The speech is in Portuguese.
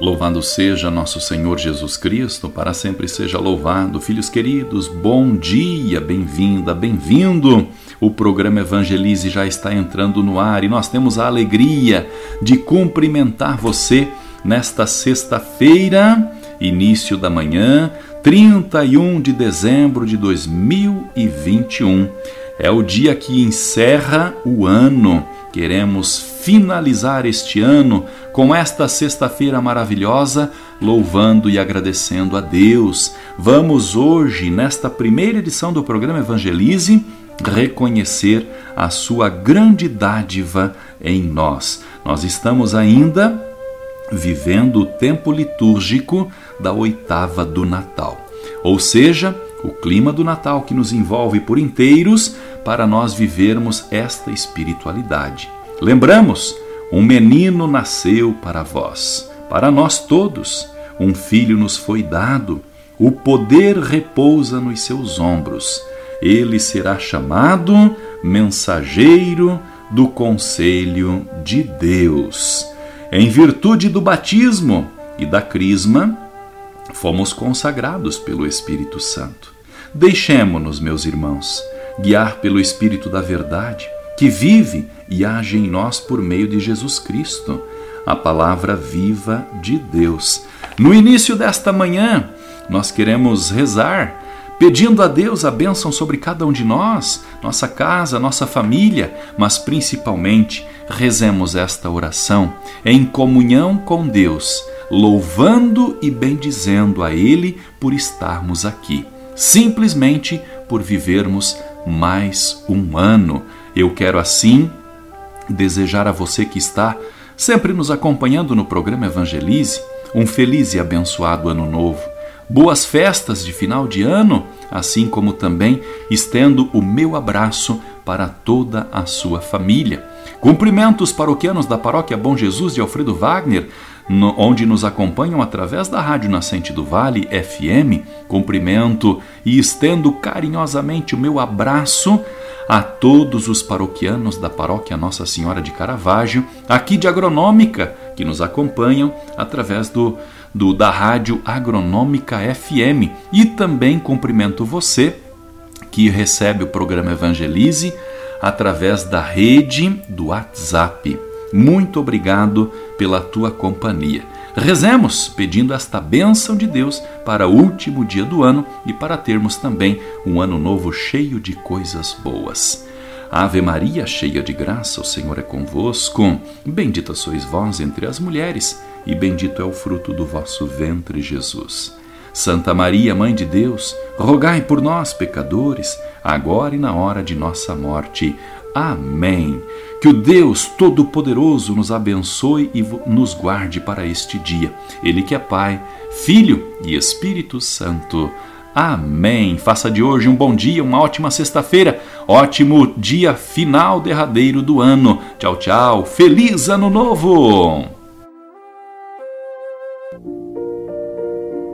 Louvado seja nosso Senhor Jesus Cristo, para sempre seja louvado. Filhos queridos, bom dia, bem-vinda, bem-vindo. O programa Evangelize já está entrando no ar e nós temos a alegria de cumprimentar você nesta sexta-feira, início da manhã, 31 de dezembro de 2021. É o dia que encerra o ano. Queremos finalizar este ano com esta sexta-feira maravilhosa, louvando e agradecendo a Deus. Vamos hoje, nesta primeira edição do programa Evangelize, reconhecer a sua grande dádiva em nós. Nós estamos ainda vivendo o tempo litúrgico da oitava do Natal, ou seja, o clima do Natal que nos envolve por inteiros para nós vivermos esta espiritualidade. Lembramos, um menino nasceu para vós, para nós todos, um filho nos foi dado, o poder repousa nos seus ombros ele será chamado mensageiro do conselho de Deus. Em virtude do batismo e da crisma, fomos consagrados pelo Espírito Santo. Deixemo-nos, meus irmãos, guiar pelo Espírito da Verdade, que vive e age em nós por meio de Jesus Cristo, a palavra viva de Deus. No início desta manhã, nós queremos rezar pedindo a Deus a bênção sobre cada um de nós, nossa casa, nossa família, mas principalmente rezemos esta oração em comunhão com Deus, louvando e bendizendo a Ele por estarmos aqui, simplesmente por vivermos mais um ano. Eu quero assim desejar a você que está sempre nos acompanhando no programa Evangelize um feliz e abençoado ano novo boas festas de final de ano, assim como também estendo o meu abraço para toda a sua família. Cumprimentos paroquianos da Paróquia Bom Jesus de Alfredo Wagner, no, onde nos acompanham através da Rádio Nascente do Vale FM. Cumprimento e estendo carinhosamente o meu abraço a todos os paroquianos da Paróquia Nossa Senhora de Caravaggio, aqui de Agronômica, que nos acompanham através do do da Rádio Agronômica FM e também cumprimento você que recebe o programa Evangelize através da rede do WhatsApp. Muito obrigado pela tua companhia. Rezemos pedindo esta bênção de Deus para o último dia do ano e para termos também um ano novo cheio de coisas boas. Ave Maria, cheia de graça, o Senhor é convosco. Bendita sois vós entre as mulheres e bendito é o fruto do vosso ventre, Jesus. Santa Maria, Mãe de Deus, rogai por nós, pecadores, agora e na hora de nossa morte. Amém. Que o Deus Todo-Poderoso nos abençoe e nos guarde para este dia. Ele que é Pai, Filho e Espírito Santo. Amém. Faça de hoje um bom dia, uma ótima sexta-feira, ótimo dia final derradeiro do ano. Tchau, tchau. Feliz Ano Novo!